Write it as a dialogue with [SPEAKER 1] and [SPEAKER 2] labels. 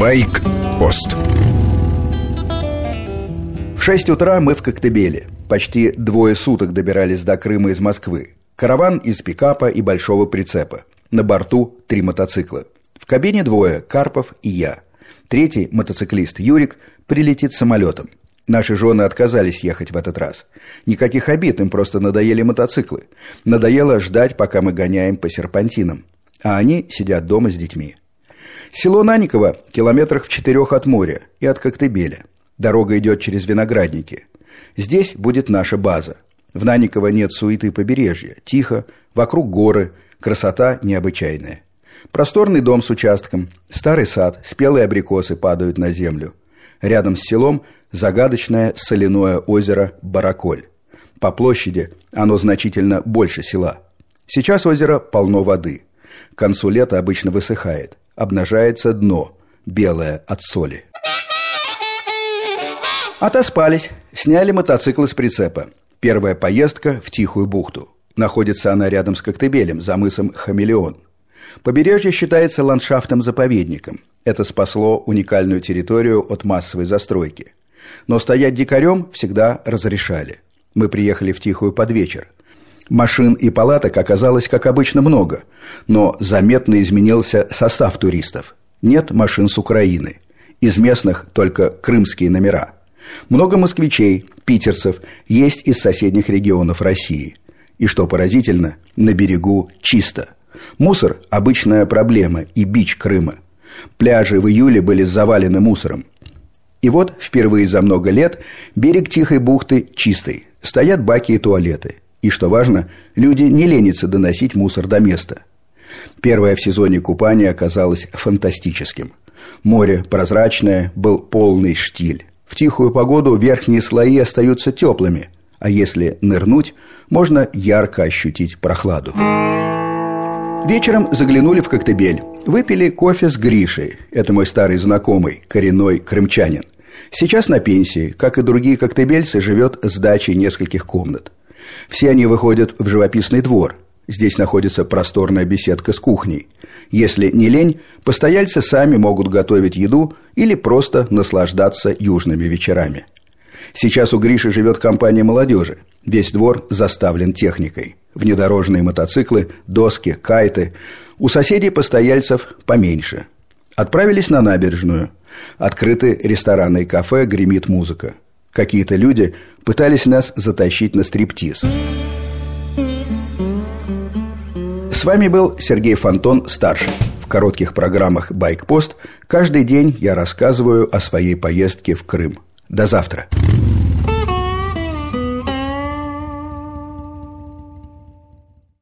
[SPEAKER 1] Байк-пост В 6 утра мы в Коктебеле. Почти двое суток добирались до Крыма из Москвы. Караван из пикапа и большого прицепа. На борту три мотоцикла. В кабине двое – Карпов и я. Третий, мотоциклист Юрик, прилетит самолетом. Наши жены отказались ехать в этот раз. Никаких обид, им просто надоели мотоциклы. Надоело ждать, пока мы гоняем по серпантинам. А они сидят дома с детьми. Село Наниково километрах в четырех от моря и от Коктебеля. Дорога идет через виноградники. Здесь будет наша база. В Наниково нет суеты побережья. Тихо, вокруг горы, красота необычайная. Просторный дом с участком, старый сад, спелые абрикосы падают на землю. Рядом с селом загадочное соляное озеро Бараколь. По площади оно значительно больше села. Сейчас озеро полно воды. К концу лета обычно высыхает. Обнажается дно, белое от соли. Отоспались, сняли мотоцикл с прицепа. Первая поездка в Тихую бухту. Находится она рядом с Коктебелем, за мысом Хамелеон – Побережье считается ландшафтом-заповедником. Это спасло уникальную территорию от массовой застройки. Но стоять дикарем всегда разрешали. Мы приехали в Тихую под вечер. Машин и палаток оказалось, как обычно, много, но заметно изменился состав туристов. Нет машин с Украины. Из местных только крымские номера. Много москвичей, питерцев, есть из соседних регионов России. И что поразительно, на берегу чисто – Мусор – обычная проблема и бич Крыма. Пляжи в июле были завалены мусором. И вот впервые за много лет берег Тихой бухты чистый. Стоят баки и туалеты. И, что важно, люди не ленятся доносить мусор до места. Первое в сезоне купания оказалось фантастическим. Море прозрачное, был полный штиль. В тихую погоду верхние слои остаются теплыми, а если нырнуть, можно ярко ощутить прохладу. Вечером заглянули в Коктебель. Выпили кофе с Гришей. Это мой старый знакомый, коренной крымчанин. Сейчас на пенсии, как и другие коктебельцы, живет с дачей нескольких комнат. Все они выходят в живописный двор. Здесь находится просторная беседка с кухней. Если не лень, постояльцы сами могут готовить еду или просто наслаждаться южными вечерами. Сейчас у Гриши живет компания молодежи. Весь двор заставлен техникой. Внедорожные мотоциклы, доски, кайты. У соседей постояльцев поменьше. Отправились на набережную. Открыты рестораны и кафе, гремит музыка. Какие-то люди пытались нас затащить на стриптиз. С вами был Сергей Фонтон, старший. В коротких программах «Байкпост» каждый день я рассказываю о своей поездке в Крым. До завтра.